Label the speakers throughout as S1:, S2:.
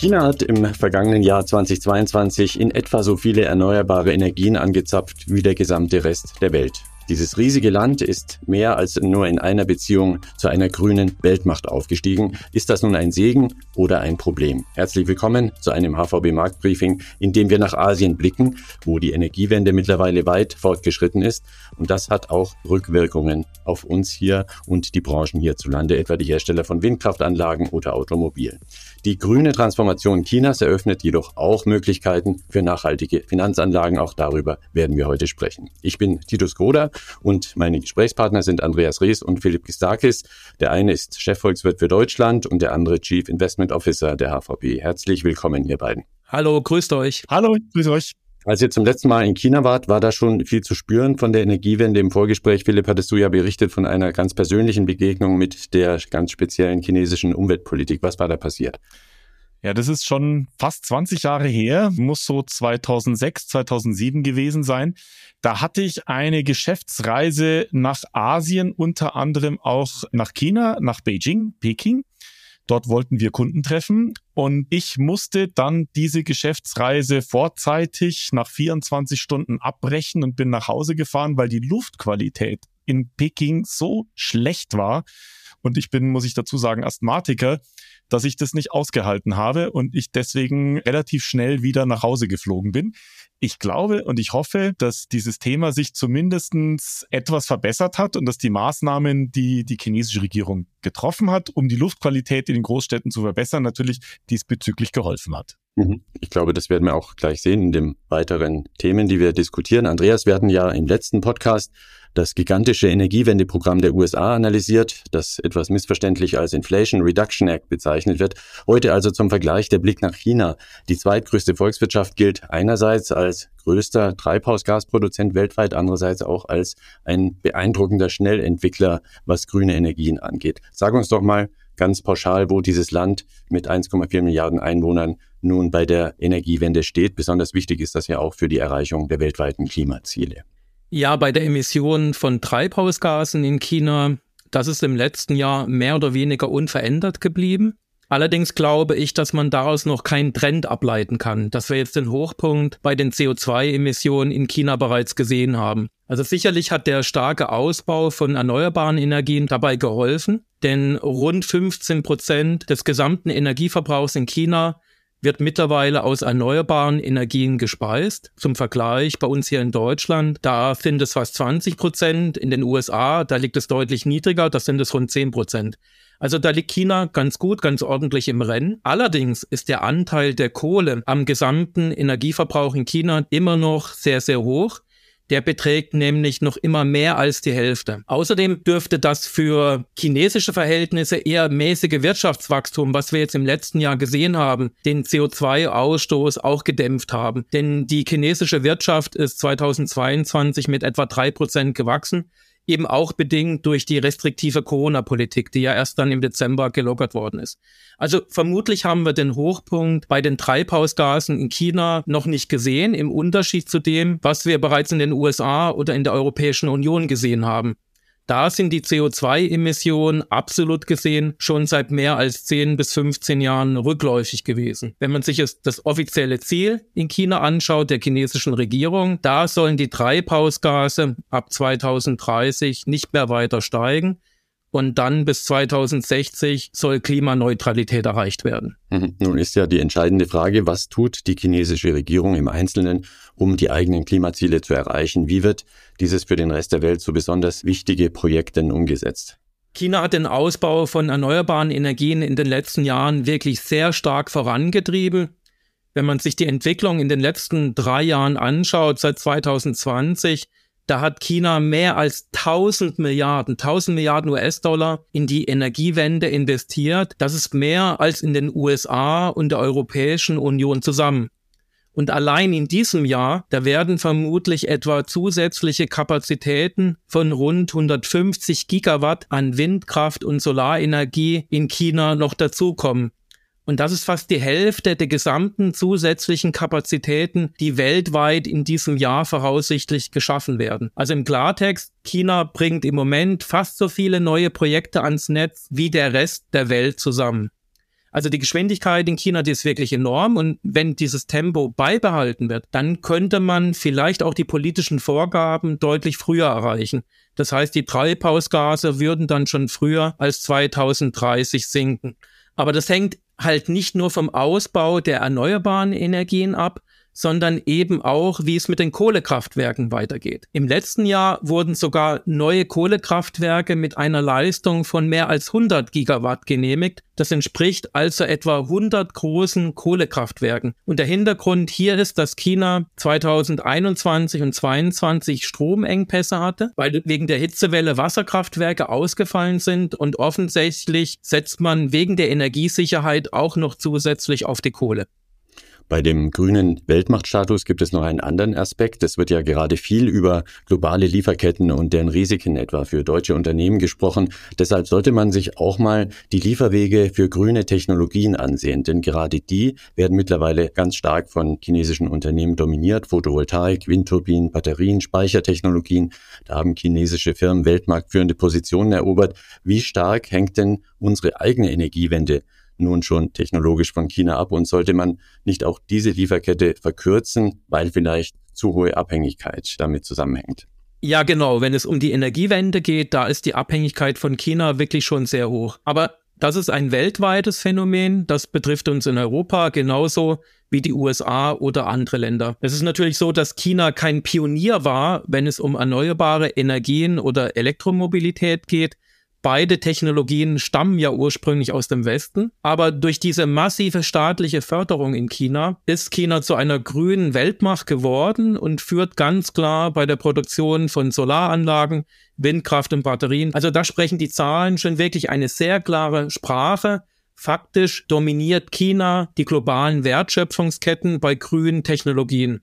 S1: China hat im vergangenen Jahr 2022 in etwa so viele erneuerbare Energien angezapft wie der gesamte Rest der Welt. Dieses riesige Land ist mehr als nur in einer Beziehung zu einer grünen Weltmacht aufgestiegen. Ist das nun ein Segen oder ein Problem? Herzlich willkommen zu einem HVB Marktbriefing, in dem wir nach Asien blicken, wo die Energiewende mittlerweile weit fortgeschritten ist. Und das hat auch Rückwirkungen auf uns hier und die Branchen hierzulande, etwa die Hersteller von Windkraftanlagen oder Automobilen. Die grüne Transformation Chinas eröffnet jedoch auch Möglichkeiten für nachhaltige Finanzanlagen. Auch darüber werden wir heute sprechen. Ich bin Titus Groder und meine Gesprächspartner sind Andreas Rees und Philipp Gistakis. Der eine ist Chefvolkswirt für Deutschland und der andere Chief Investment Officer der HVB. Herzlich willkommen, ihr beiden.
S2: Hallo, grüßt euch.
S3: Hallo, grüß euch.
S1: Als ihr zum letzten Mal in China wart, war da schon viel zu spüren von der Energiewende. Im Vorgespräch, Philipp, hattest du ja berichtet von einer ganz persönlichen Begegnung mit der ganz speziellen chinesischen Umweltpolitik. Was war da passiert?
S3: Ja, das ist schon fast 20 Jahre her, muss so 2006, 2007 gewesen sein. Da hatte ich eine Geschäftsreise nach Asien, unter anderem auch nach China, nach Beijing, Peking. Dort wollten wir Kunden treffen und ich musste dann diese Geschäftsreise vorzeitig nach 24 Stunden abbrechen und bin nach Hause gefahren, weil die Luftqualität in Peking so schlecht war. Und ich bin, muss ich dazu sagen, Asthmatiker, dass ich das nicht ausgehalten habe und ich deswegen relativ schnell wieder nach Hause geflogen bin. Ich glaube und ich hoffe, dass dieses Thema sich zumindestens etwas verbessert hat und dass die Maßnahmen, die die chinesische Regierung getroffen hat, um die Luftqualität in den Großstädten zu verbessern, natürlich diesbezüglich geholfen hat.
S1: Mhm. Ich glaube, das werden wir auch gleich sehen in den weiteren Themen, die wir diskutieren. Andreas, wir hatten ja im letzten Podcast das gigantische Energiewendeprogramm der USA analysiert, das etwas missverständlich als Inflation Reduction Act bezeichnet wird. Heute also zum Vergleich der Blick nach China. Die zweitgrößte Volkswirtschaft gilt einerseits als größter Treibhausgasproduzent weltweit, andererseits auch als ein beeindruckender Schnellentwickler, was grüne Energien angeht. Sag uns doch mal ganz pauschal, wo dieses Land mit 1,4 Milliarden Einwohnern nun bei der Energiewende steht. Besonders wichtig ist das ja auch für die Erreichung der weltweiten Klimaziele.
S2: Ja, bei der Emission von Treibhausgasen in China, das ist im letzten Jahr mehr oder weniger unverändert geblieben. Allerdings glaube ich, dass man daraus noch keinen Trend ableiten kann, dass wir jetzt den Hochpunkt bei den CO2-Emissionen in China bereits gesehen haben. Also sicherlich hat der starke Ausbau von erneuerbaren Energien dabei geholfen, denn rund 15 Prozent des gesamten Energieverbrauchs in China wird mittlerweile aus erneuerbaren Energien gespeist. Zum Vergleich bei uns hier in Deutschland, da sind es fast 20 Prozent. In den USA, da liegt es deutlich niedriger, das sind es rund 10 Prozent. Also da liegt China ganz gut, ganz ordentlich im Rennen. Allerdings ist der Anteil der Kohle am gesamten Energieverbrauch in China immer noch sehr, sehr hoch. Der beträgt nämlich noch immer mehr als die Hälfte. Außerdem dürfte das für chinesische Verhältnisse eher mäßige Wirtschaftswachstum, was wir jetzt im letzten Jahr gesehen haben, den CO2-Ausstoß auch gedämpft haben. Denn die chinesische Wirtschaft ist 2022 mit etwa drei Prozent gewachsen eben auch bedingt durch die restriktive Corona-Politik, die ja erst dann im Dezember gelockert worden ist. Also vermutlich haben wir den Hochpunkt bei den Treibhausgasen in China noch nicht gesehen, im Unterschied zu dem, was wir bereits in den USA oder in der Europäischen Union gesehen haben. Da sind die CO2-Emissionen absolut gesehen schon seit mehr als 10 bis 15 Jahren rückläufig gewesen. Wenn man sich das offizielle Ziel in China anschaut, der chinesischen Regierung, da sollen die Treibhausgase ab 2030 nicht mehr weiter steigen und dann bis 2060 soll Klimaneutralität erreicht werden.
S1: Mhm. Nun ist ja die entscheidende Frage, was tut die chinesische Regierung im Einzelnen, um die eigenen Klimaziele zu erreichen? Wie wird dieses für den Rest der Welt so besonders wichtige Projekt denn umgesetzt?
S2: China hat den Ausbau von erneuerbaren Energien in den letzten Jahren wirklich sehr stark vorangetrieben. Wenn man sich die Entwicklung in den letzten drei Jahren anschaut, seit 2020, da hat China mehr als 1000 Milliarden, 1000 Milliarden US-Dollar in die Energiewende investiert. Das ist mehr als in den USA und der Europäischen Union zusammen. Und allein in diesem Jahr, da werden vermutlich etwa zusätzliche Kapazitäten von rund 150 Gigawatt an Windkraft und Solarenergie in China noch dazukommen. Und das ist fast die Hälfte der gesamten zusätzlichen Kapazitäten, die weltweit in diesem Jahr voraussichtlich geschaffen werden. Also im Klartext, China bringt im Moment fast so viele neue Projekte ans Netz wie der Rest der Welt zusammen. Also die Geschwindigkeit in China, die ist wirklich enorm. Und wenn dieses Tempo beibehalten wird, dann könnte man vielleicht auch die politischen Vorgaben deutlich früher erreichen. Das heißt, die Treibhausgase würden dann schon früher als 2030 sinken. Aber das hängt halt nicht nur vom Ausbau der erneuerbaren Energien ab, sondern eben auch, wie es mit den Kohlekraftwerken weitergeht. Im letzten Jahr wurden sogar neue Kohlekraftwerke mit einer Leistung von mehr als 100 Gigawatt genehmigt. Das entspricht also etwa 100 großen Kohlekraftwerken. Und der Hintergrund hier ist, dass China 2021 und 2022 Stromengpässe hatte, weil wegen der Hitzewelle Wasserkraftwerke ausgefallen sind und offensichtlich setzt man wegen der Energiesicherheit auch noch zusätzlich auf die Kohle.
S1: Bei dem grünen Weltmachtstatus gibt es noch einen anderen Aspekt. Es wird ja gerade viel über globale Lieferketten und deren Risiken etwa für deutsche Unternehmen gesprochen. Deshalb sollte man sich auch mal die Lieferwege für grüne Technologien ansehen, denn gerade die werden mittlerweile ganz stark von chinesischen Unternehmen dominiert. Photovoltaik, Windturbinen, Batterien, Speichertechnologien. Da haben chinesische Firmen weltmarktführende Positionen erobert. Wie stark hängt denn unsere eigene Energiewende nun schon technologisch von China ab und sollte man nicht auch diese Lieferkette verkürzen, weil vielleicht zu hohe Abhängigkeit damit zusammenhängt?
S2: Ja, genau. Wenn es um die Energiewende geht, da ist die Abhängigkeit von China wirklich schon sehr hoch. Aber das ist ein weltweites Phänomen. Das betrifft uns in Europa genauso wie die USA oder andere Länder. Es ist natürlich so, dass China kein Pionier war, wenn es um erneuerbare Energien oder Elektromobilität geht. Beide Technologien stammen ja ursprünglich aus dem Westen, aber durch diese massive staatliche Förderung in China ist China zu einer grünen Weltmacht geworden und führt ganz klar bei der Produktion von Solaranlagen, Windkraft und Batterien. Also da sprechen die Zahlen schon wirklich eine sehr klare Sprache. Faktisch dominiert China die globalen Wertschöpfungsketten bei grünen Technologien.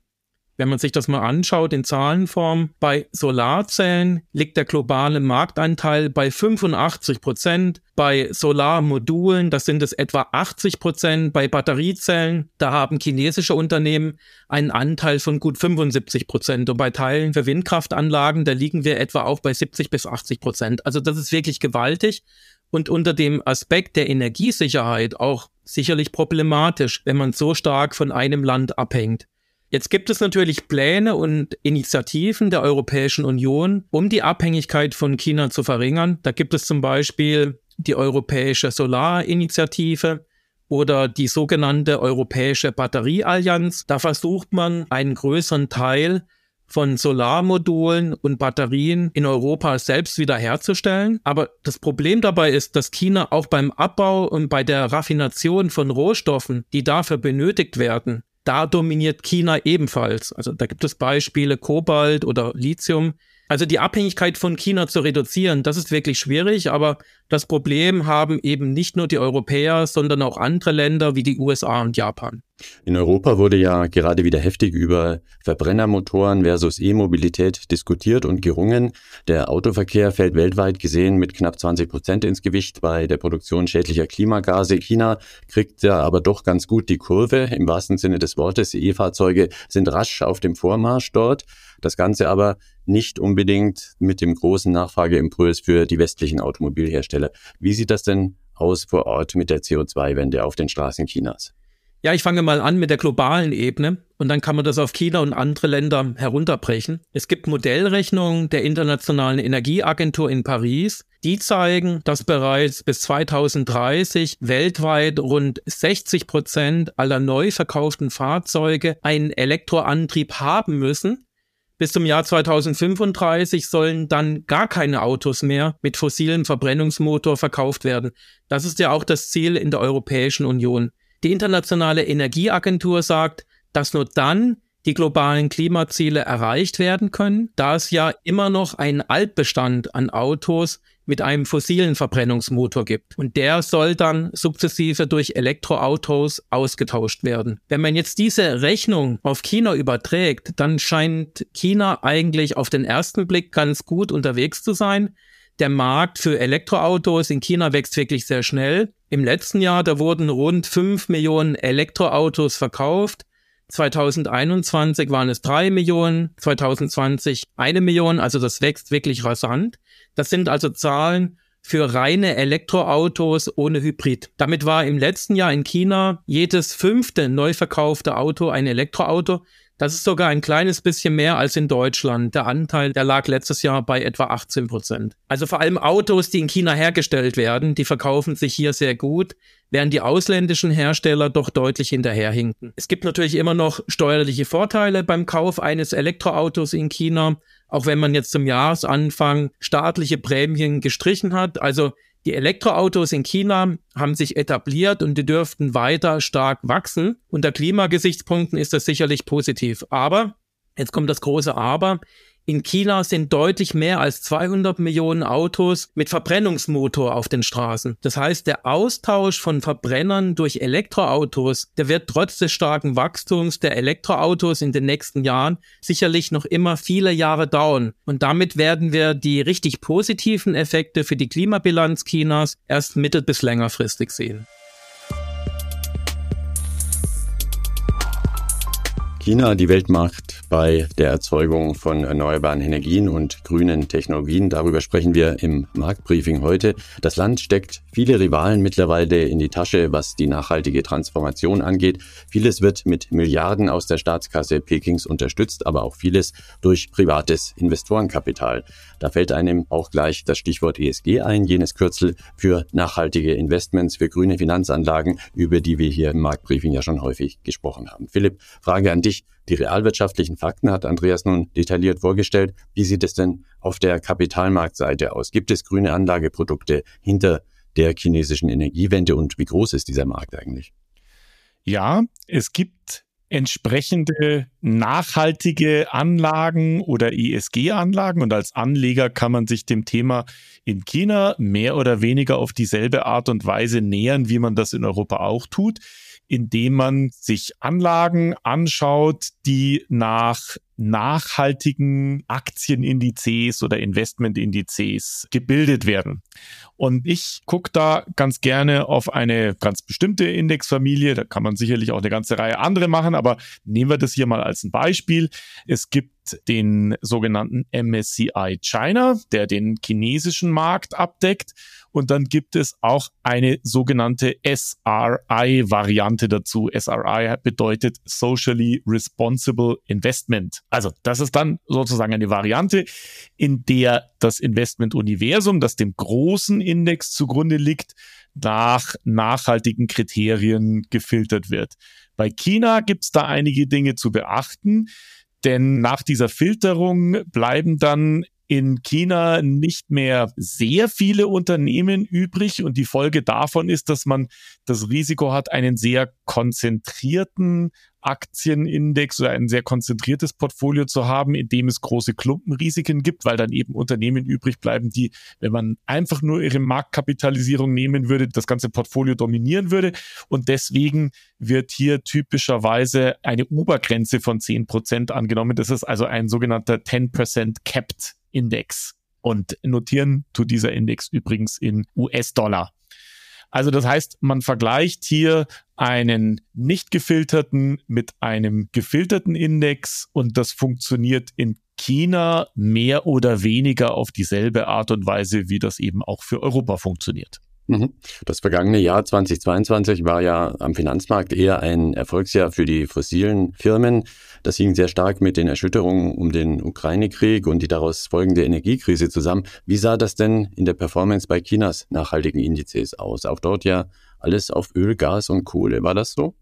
S2: Wenn man sich das mal anschaut in Zahlenform, bei Solarzellen liegt der globale Marktanteil bei 85 Prozent, bei Solarmodulen, das sind es etwa 80 Prozent, bei Batteriezellen, da haben chinesische Unternehmen einen Anteil von gut 75 Prozent und bei Teilen für Windkraftanlagen, da liegen wir etwa auch bei 70 bis 80 Prozent. Also das ist wirklich gewaltig und unter dem Aspekt der Energiesicherheit auch sicherlich problematisch, wenn man so stark von einem Land abhängt. Jetzt gibt es natürlich Pläne und Initiativen der Europäischen Union, um die Abhängigkeit von China zu verringern. Da gibt es zum Beispiel die Europäische Solarinitiative oder die sogenannte Europäische Batterieallianz. Da versucht man einen größeren Teil von Solarmodulen und Batterien in Europa selbst wiederherzustellen. Aber das Problem dabei ist, dass China auch beim Abbau und bei der Raffination von Rohstoffen, die dafür benötigt werden, da dominiert China ebenfalls. Also da gibt es Beispiele Kobalt oder Lithium. Also die Abhängigkeit von China zu reduzieren, das ist wirklich schwierig, aber das Problem haben eben nicht nur die Europäer, sondern auch andere Länder wie die USA und Japan.
S1: In Europa wurde ja gerade wieder heftig über Verbrennermotoren versus E-Mobilität diskutiert und gerungen. Der Autoverkehr fällt weltweit gesehen mit knapp 20 Prozent ins Gewicht bei der Produktion schädlicher Klimagase. China kriegt ja aber doch ganz gut die Kurve im wahrsten Sinne des Wortes. E-Fahrzeuge sind rasch auf dem Vormarsch dort. Das Ganze aber nicht unbedingt mit dem großen Nachfrageimpuls für die westlichen Automobilhersteller. Wie sieht das denn aus vor Ort mit der CO2-Wende auf den Straßen Chinas?
S2: Ja, ich fange mal an mit der globalen Ebene und dann kann man das auf China und andere Länder herunterbrechen. Es gibt Modellrechnungen der Internationalen Energieagentur in Paris, die zeigen, dass bereits bis 2030 weltweit rund 60 Prozent aller neu verkauften Fahrzeuge einen Elektroantrieb haben müssen. Bis zum Jahr 2035 sollen dann gar keine Autos mehr mit fossilem Verbrennungsmotor verkauft werden. Das ist ja auch das Ziel in der Europäischen Union. Die Internationale Energieagentur sagt, dass nur dann die globalen Klimaziele erreicht werden können, da es ja immer noch einen Altbestand an Autos mit einem fossilen Verbrennungsmotor gibt. Und der soll dann sukzessive durch Elektroautos ausgetauscht werden. Wenn man jetzt diese Rechnung auf China überträgt, dann scheint China eigentlich auf den ersten Blick ganz gut unterwegs zu sein. Der Markt für Elektroautos in China wächst wirklich sehr schnell. Im letzten Jahr, da wurden rund 5 Millionen Elektroautos verkauft. 2021 waren es 3 Millionen, 2020 eine Million, also das wächst wirklich rasant. Das sind also Zahlen für reine Elektroautos ohne Hybrid. Damit war im letzten Jahr in China jedes fünfte neu verkaufte Auto ein Elektroauto. Das ist sogar ein kleines bisschen mehr als in Deutschland. Der Anteil, der lag letztes Jahr bei etwa 18 Prozent. Also vor allem Autos, die in China hergestellt werden, die verkaufen sich hier sehr gut, während die ausländischen Hersteller doch deutlich hinterherhinken. Es gibt natürlich immer noch steuerliche Vorteile beim Kauf eines Elektroautos in China, auch wenn man jetzt zum Jahresanfang staatliche Prämien gestrichen hat. Also die Elektroautos in China haben sich etabliert und die dürften weiter stark wachsen. Unter Klimagesichtspunkten ist das sicherlich positiv. Aber, jetzt kommt das große Aber, in China sind deutlich mehr als 200 Millionen Autos mit Verbrennungsmotor auf den Straßen. Das heißt, der Austausch von Verbrennern durch Elektroautos, der wird trotz des starken Wachstums der Elektroautos in den nächsten Jahren sicherlich noch immer viele Jahre dauern. Und damit werden wir die richtig positiven Effekte für die Klimabilanz Chinas erst mittel- bis längerfristig sehen.
S1: China die Weltmacht bei der Erzeugung von erneuerbaren Energien und grünen Technologien. Darüber sprechen wir im Marktbriefing heute. Das Land steckt viele Rivalen mittlerweile in die Tasche, was die nachhaltige Transformation angeht. Vieles wird mit Milliarden aus der Staatskasse Pekings unterstützt, aber auch vieles durch privates Investorenkapital. Da fällt einem auch gleich das Stichwort ESG ein, jenes Kürzel für nachhaltige Investments, für grüne Finanzanlagen, über die wir hier im Marktbriefing ja schon häufig gesprochen haben. Philipp, Frage an dich. Die realwirtschaftlichen Fakten hat Andreas nun detailliert vorgestellt. Wie sieht es denn auf der Kapitalmarktseite aus? Gibt es grüne Anlageprodukte hinter der chinesischen Energiewende und wie groß ist dieser Markt eigentlich?
S3: Ja, es gibt entsprechende nachhaltige Anlagen oder ESG-Anlagen. Und als Anleger kann man sich dem Thema in China mehr oder weniger auf dieselbe Art und Weise nähern, wie man das in Europa auch tut indem man sich Anlagen anschaut, die nach nachhaltigen Aktienindizes oder Investmentindizes gebildet werden. Und ich gucke da ganz gerne auf eine ganz bestimmte Indexfamilie. Da kann man sicherlich auch eine ganze Reihe andere machen, aber nehmen wir das hier mal als ein Beispiel. Es gibt den sogenannten MSCI China, der den chinesischen Markt abdeckt. Und dann gibt es auch eine sogenannte SRI-Variante dazu. SRI bedeutet Socially Responsible Investment. Also das ist dann sozusagen eine Variante, in der das Investmentuniversum, das dem großen Index zugrunde liegt, nach nachhaltigen Kriterien gefiltert wird. Bei China gibt es da einige Dinge zu beachten. Denn nach dieser Filterung bleiben dann in China nicht mehr sehr viele Unternehmen übrig. Und die Folge davon ist, dass man das Risiko hat, einen sehr konzentrierten Aktienindex oder ein sehr konzentriertes Portfolio zu haben, in dem es große Klumpenrisiken gibt, weil dann eben Unternehmen übrig bleiben, die, wenn man einfach nur ihre Marktkapitalisierung nehmen würde, das ganze Portfolio dominieren würde. Und deswegen wird hier typischerweise eine Obergrenze von 10 Prozent angenommen. Das ist also ein sogenannter 10% Capped Index. Und notieren tut dieser Index übrigens in US-Dollar. Also das heißt, man vergleicht hier einen nicht gefilterten mit einem gefilterten Index und das funktioniert in China mehr oder weniger auf dieselbe Art und Weise, wie das eben auch für Europa funktioniert.
S1: Mhm. Das vergangene Jahr 2022 war ja am Finanzmarkt eher ein Erfolgsjahr für die fossilen Firmen. Das hing sehr stark mit den Erschütterungen um den Ukraine-Krieg und die daraus folgende Energiekrise zusammen. Wie sah das denn in der Performance bei Chinas nachhaltigen Indizes aus? Auch dort ja alles auf Öl, Gas und Kohle. War das so?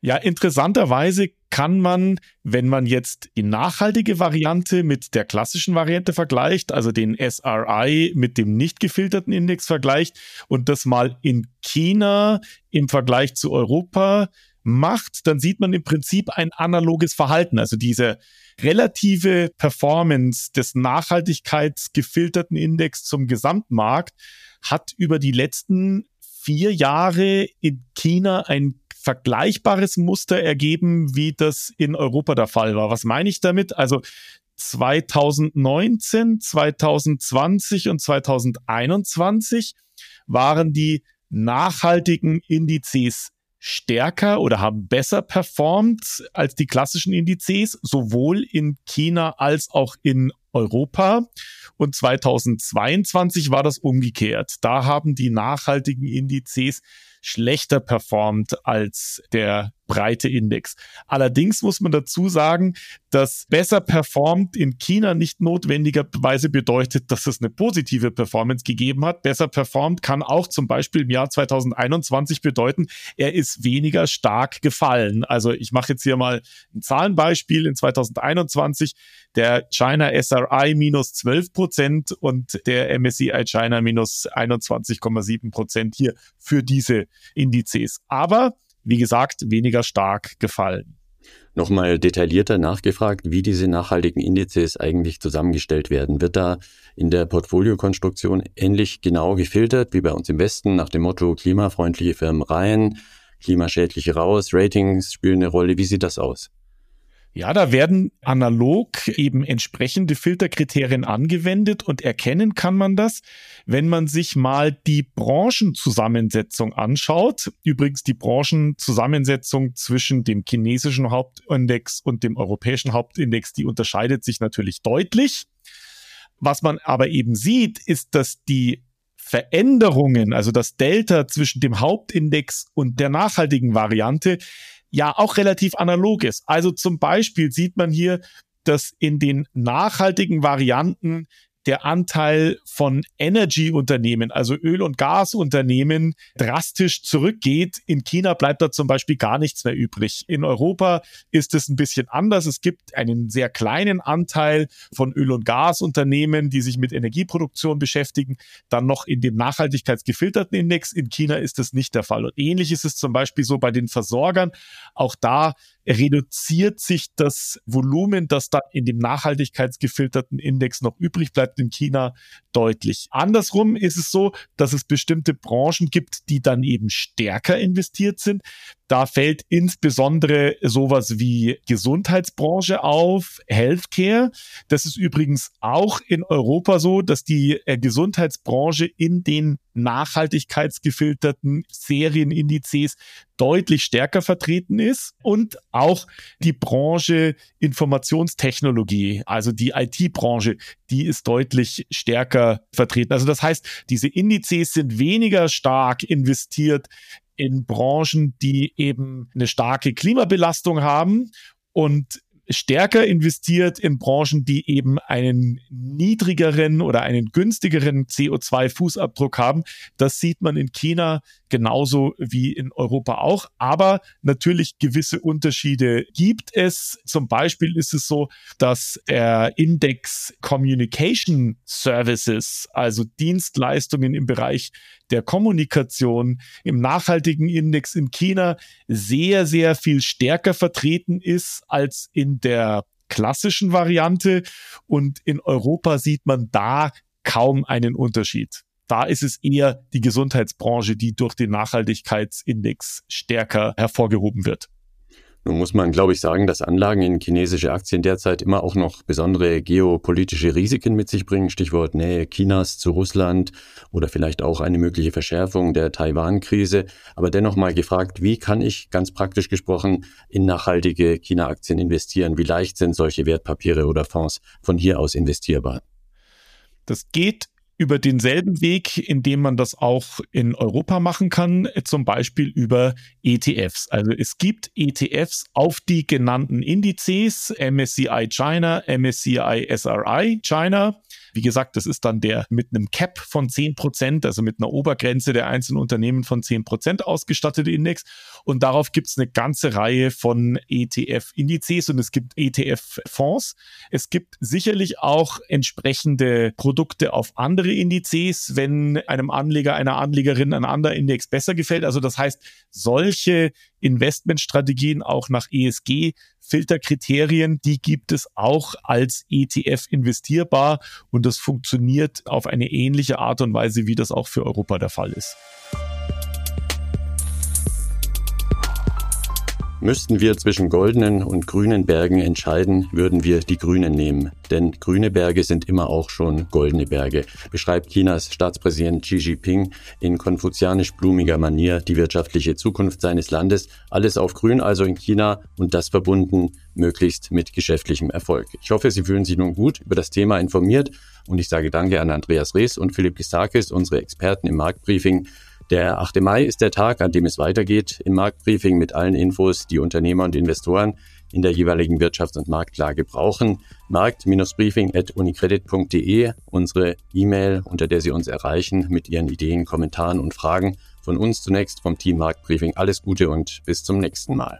S3: Ja, interessanterweise kann man, wenn man jetzt die nachhaltige Variante mit der klassischen Variante vergleicht, also den SRI mit dem nicht gefilterten Index vergleicht und das mal in China im Vergleich zu Europa macht, dann sieht man im Prinzip ein analoges Verhalten. Also diese relative Performance des nachhaltigkeitsgefilterten Index zum Gesamtmarkt hat über die letzten vier Jahre in China ein vergleichbares Muster ergeben, wie das in Europa der Fall war. Was meine ich damit? Also 2019, 2020 und 2021 waren die nachhaltigen Indizes stärker oder haben besser performt als die klassischen Indizes, sowohl in China als auch in Europa. Und 2022 war das umgekehrt. Da haben die nachhaltigen Indizes schlechter performt als der breite Index. Allerdings muss man dazu sagen, dass besser performt in China nicht notwendigerweise bedeutet, dass es eine positive Performance gegeben hat. Besser performt kann auch zum Beispiel im Jahr 2021 bedeuten, er ist weniger stark gefallen. Also ich mache jetzt hier mal ein Zahlenbeispiel. In 2021 der China SRI minus 12 Prozent und der MSCI China minus 21,7 Prozent hier für diese Indizes. Aber wie gesagt, weniger stark gefallen.
S1: Nochmal detaillierter nachgefragt, wie diese nachhaltigen Indizes eigentlich zusammengestellt werden. Wird da in der Portfoliokonstruktion ähnlich genau gefiltert wie bei uns im Westen nach dem Motto klimafreundliche Firmen rein, klimaschädliche raus, Ratings spielen eine Rolle. Wie sieht das aus?
S3: Ja, da werden analog eben entsprechende Filterkriterien angewendet und erkennen kann man das, wenn man sich mal die Branchenzusammensetzung anschaut. Übrigens die Branchenzusammensetzung zwischen dem chinesischen Hauptindex und dem europäischen Hauptindex, die unterscheidet sich natürlich deutlich. Was man aber eben sieht, ist, dass die Veränderungen, also das Delta zwischen dem Hauptindex und der nachhaltigen Variante, ja auch relativ analog ist. Also zum Beispiel sieht man hier, dass in den nachhaltigen Varianten der Anteil von Energy-Unternehmen, also Öl- und Gasunternehmen, drastisch zurückgeht. In China bleibt da zum Beispiel gar nichts mehr übrig. In Europa ist es ein bisschen anders. Es gibt einen sehr kleinen Anteil von Öl- und Gasunternehmen, die sich mit Energieproduktion beschäftigen, dann noch in dem nachhaltigkeitsgefilterten Index. In China ist das nicht der Fall. Und ähnlich ist es zum Beispiel so bei den Versorgern. Auch da reduziert sich das Volumen, das dann in dem nachhaltigkeitsgefilterten Index noch übrig bleibt in China, deutlich. Andersrum ist es so, dass es bestimmte Branchen gibt, die dann eben stärker investiert sind. Da fällt insbesondere sowas wie Gesundheitsbranche auf, Healthcare. Das ist übrigens auch in Europa so, dass die äh, Gesundheitsbranche in den nachhaltigkeitsgefilterten Serienindizes deutlich stärker vertreten ist und auch die Branche Informationstechnologie, also die IT-Branche, die ist deutlich stärker vertreten. Also das heißt, diese Indizes sind weniger stark investiert in Branchen, die eben eine starke Klimabelastung haben und stärker investiert in Branchen, die eben einen niedrigeren oder einen günstigeren CO2-Fußabdruck haben. Das sieht man in China genauso wie in Europa auch. Aber natürlich gewisse Unterschiede gibt es. Zum Beispiel ist es so, dass der Index Communication Services, also Dienstleistungen im Bereich der Kommunikation im nachhaltigen Index in China sehr, sehr viel stärker vertreten ist als in der klassischen Variante. Und in Europa sieht man da kaum einen Unterschied. Da ist es eher die Gesundheitsbranche, die durch den Nachhaltigkeitsindex stärker hervorgehoben wird.
S1: Nun muss man, glaube ich, sagen, dass Anlagen in chinesische Aktien derzeit immer auch noch besondere geopolitische Risiken mit sich bringen. Stichwort Nähe Chinas zu Russland oder vielleicht auch eine mögliche Verschärfung der Taiwan-Krise. Aber dennoch mal gefragt, wie kann ich ganz praktisch gesprochen in nachhaltige China-Aktien investieren? Wie leicht sind solche Wertpapiere oder Fonds von hier aus investierbar?
S3: Das geht über denselben Weg, in dem man das auch in Europa machen kann, zum Beispiel über ETFs. Also es gibt ETFs auf die genannten Indizes, MSCI China, MSCI SRI China. Wie gesagt, das ist dann der mit einem Cap von 10 Prozent, also mit einer Obergrenze der einzelnen Unternehmen von 10 Prozent ausgestattete Index. Und darauf gibt es eine ganze Reihe von ETF-Indizes und es gibt ETF-Fonds. Es gibt sicherlich auch entsprechende Produkte auf andere Indizes, wenn einem Anleger, einer Anlegerin ein anderer Index besser gefällt. Also das heißt, solche Investmentstrategien auch nach ESG-Filterkriterien, die gibt es auch als ETF investierbar und das funktioniert auf eine ähnliche Art und Weise, wie das auch für Europa der Fall ist.
S1: Müssten wir zwischen goldenen und grünen Bergen entscheiden, würden wir die grünen nehmen. Denn grüne Berge sind immer auch schon goldene Berge, beschreibt Chinas Staatspräsident Xi Jinping in konfuzianisch-blumiger Manier die wirtschaftliche Zukunft seines Landes. Alles auf grün also in China und das verbunden möglichst mit geschäftlichem Erfolg. Ich hoffe, Sie fühlen sich nun gut über das Thema informiert und ich sage danke an Andreas Rees und Philipp Gistakis, unsere Experten im Marktbriefing. Der 8. Mai ist der Tag, an dem es weitergeht im Marktbriefing mit allen Infos, die Unternehmer und Investoren in der jeweiligen Wirtschafts- und Marktlage brauchen. Markt-briefing.unicredit.de, unsere E-Mail, unter der Sie uns erreichen mit Ihren Ideen, Kommentaren und Fragen. Von uns zunächst vom Team Marktbriefing alles Gute und bis zum nächsten Mal.